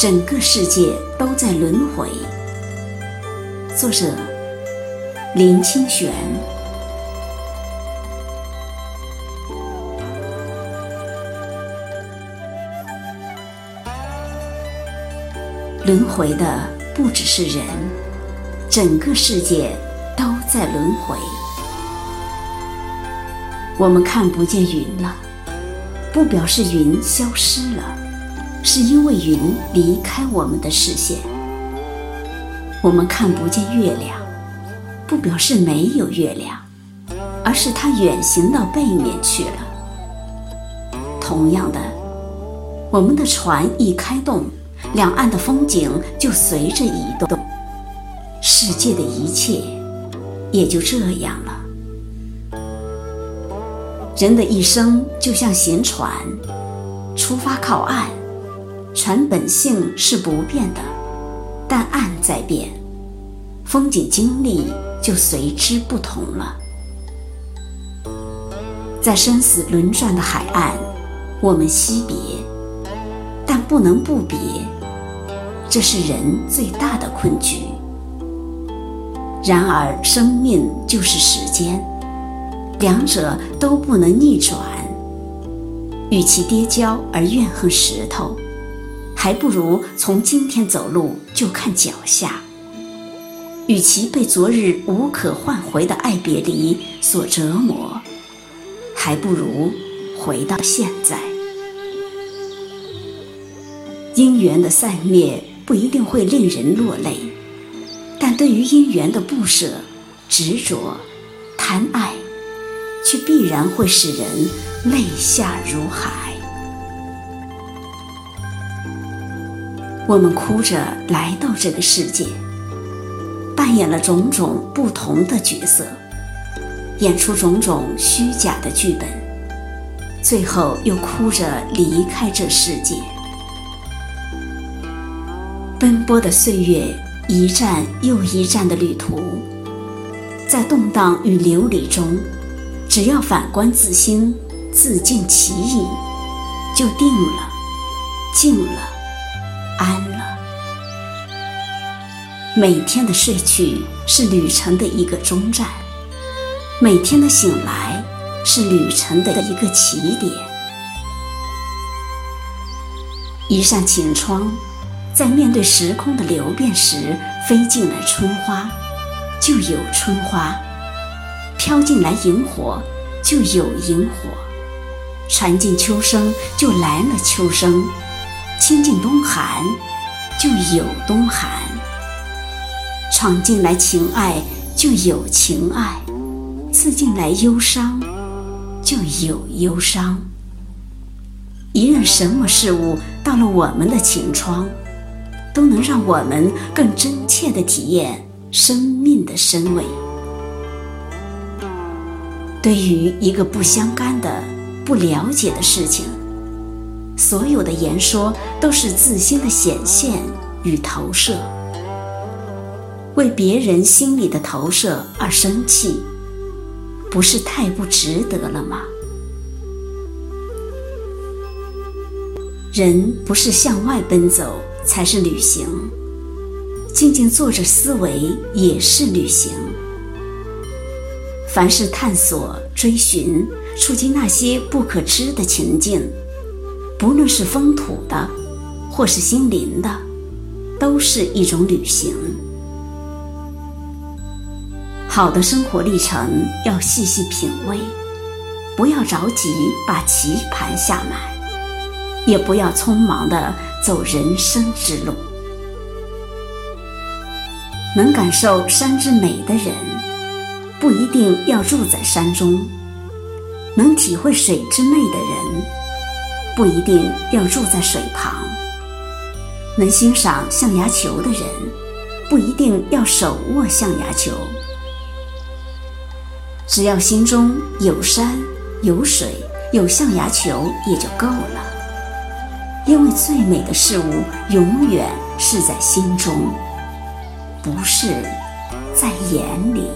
整个世界都在轮回。作者：林清玄。轮回的不只是人，整个世界都在轮回。我们看不见云了，不表示云消失了，是因为云离开我们的视线。我们看不见月亮，不表示没有月亮，而是它远行到背面去了。同样的，我们的船一开动。两岸的风景就随着移动，世界的一切也就这样了。人的一生就像行船，出发靠岸，船本性是不变的，但岸在变，风景经历就随之不同了。在生死轮转的海岸，我们惜别，但不能不别。这是人最大的困局。然而，生命就是时间，两者都不能逆转。与其跌跤而怨恨石头，还不如从今天走路就看脚下。与其被昨日无可换回的爱别离所折磨，还不如回到现在。姻缘的散灭。不一定会令人落泪，但对于姻缘的不舍、执着、贪爱，却必然会使人泪下如海。我们哭着来到这个世界，扮演了种种不同的角色，演出种种虚假的剧本，最后又哭着离开这世界。奔波的岁月，一站又一站的旅途，在动荡与流离中，只要反观自心，自尽其意，就定了，静了，安了。每天的睡去是旅程的一个终站，每天的醒来是旅程的一个起点。一扇晴窗。在面对时空的流变时，飞进来春花，就有春花；飘进来萤火，就有萤火；传进秋声，就来了秋声；亲近冬寒，就有冬寒；闯进来情爱，就有情爱；刺进来忧伤，就有忧伤。一任什么事物到了我们的晴窗。都能让我们更真切地体验生命的深味。对于一个不相干的、不了解的事情，所有的言说都是自心的显现与投射。为别人心里的投射而生气，不是太不值得了吗？人不是向外奔走。才是旅行，静静坐着思维也是旅行。凡是探索、追寻、触及那些不可知的情境，不论是风土的，或是心灵的，都是一种旅行。好的生活历程要细细品味，不要着急把棋盘下满。也不要匆忙的走人生之路。能感受山之美的人，不一定要住在山中；能体会水之美的人，不一定要住在水旁；能欣赏象牙球的人，不一定要手握象牙球。只要心中有山、有水、有象牙球，也就够了。因为最美的事物永远是在心中，不是在眼里。